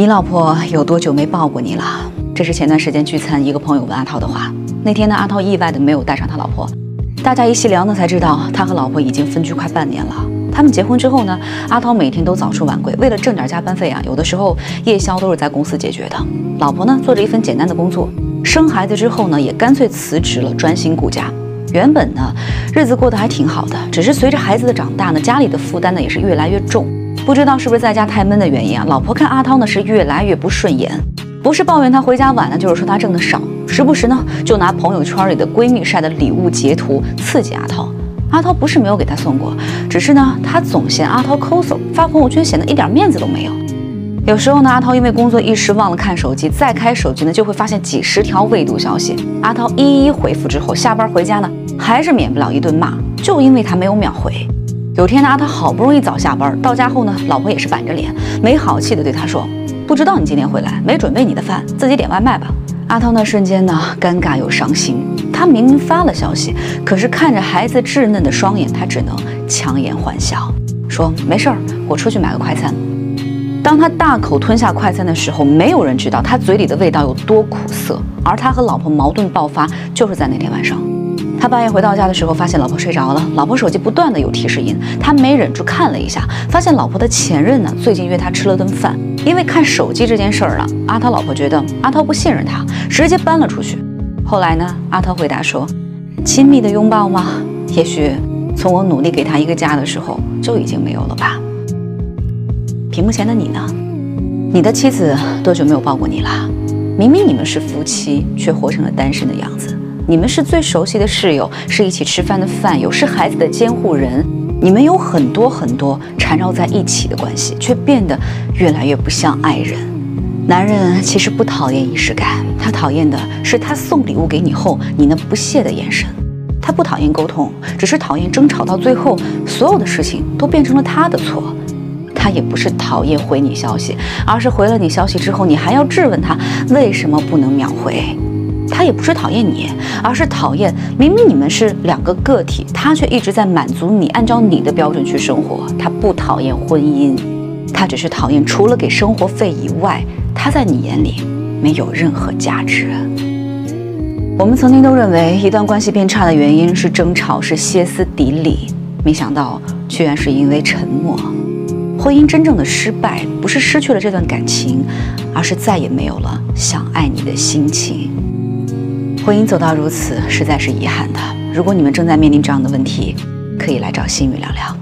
你老婆有多久没抱过你了？这是前段时间聚餐，一个朋友问阿涛的话。那天呢，阿涛意外的没有带上他老婆。大家一细聊呢，才知道他和老婆已经分居快半年了。他们结婚之后呢，阿涛每天都早出晚归，为了挣点加班费啊，有的时候夜宵都是在公司解决的。老婆呢，做着一份简单的工作。生孩子之后呢，也干脆辞职了，专心顾家。原本呢，日子过得还挺好的，只是随着孩子的长大呢，家里的负担呢也是越来越重。不知道是不是在家太闷的原因啊，老婆看阿涛呢是越来越不顺眼，不是抱怨他回家晚了，就是说他挣的少，时不时呢就拿朋友圈里的闺蜜晒的礼物截图刺激阿涛。阿涛不是没有给他送过，只是呢他总嫌阿涛抠搜，发朋友圈显得一点面子都没有。有时候呢，阿涛因为工作一时忘了看手机，再开手机呢就会发现几十条未读消息。阿涛一一回复之后，下班回家呢还是免不了一顿骂，就因为他没有秒回。有天呢，阿涛好不容易早下班，到家后呢，老婆也是板着脸，没好气的对他说：“不知道你今天回来，没准备你的饭，自己点外卖吧。”阿涛那瞬间呢，尴尬又伤心。他明明发了消息，可是看着孩子稚嫩的双眼，他只能强颜欢笑，说：“没事儿，我出去买个快餐。”当他大口吞下快餐的时候，没有人知道他嘴里的味道有多苦涩。而他和老婆矛盾爆发，就是在那天晚上。他半夜回到家的时候，发现老婆睡着了。老婆手机不断的有提示音，他没忍住看了一下，发现老婆的前任呢，最近约他吃了顿饭。因为看手机这件事儿啊，阿涛老婆觉得阿涛不信任他，直接搬了出去。后来呢，阿涛回答说：“亲密的拥抱吗？也许从我努力给他一个家的时候，就已经没有了吧。”屏幕前的你呢？你的妻子多久没有抱过你了？明明你们是夫妻，却活成了单身的样子。你们是最熟悉的室友，是一起吃饭的饭友，是孩子的监护人。你们有很多很多缠绕在一起的关系，却变得越来越不像爱人。男人其实不讨厌仪式感，他讨厌的是他送礼物给你后你那不屑的眼神。他不讨厌沟通，只是讨厌争吵到最后，所有的事情都变成了他的错。他也不是讨厌回你消息，而是回了你消息之后，你还要质问他为什么不能秒回。他也不是讨厌你，而是讨厌明明你们是两个个体，他却一直在满足你，按照你的标准去生活。他不讨厌婚姻，他只是讨厌除了给生活费以外，他在你眼里没有任何价值。我们曾经都认为一段关系变差的原因是争吵，是歇斯底里，没想到居然是因为沉默。婚姻真正的失败，不是失去了这段感情，而是再也没有了想爱你的心情。婚姻走到如此，实在是遗憾的。如果你们正在面临这样的问题，可以来找心雨聊聊。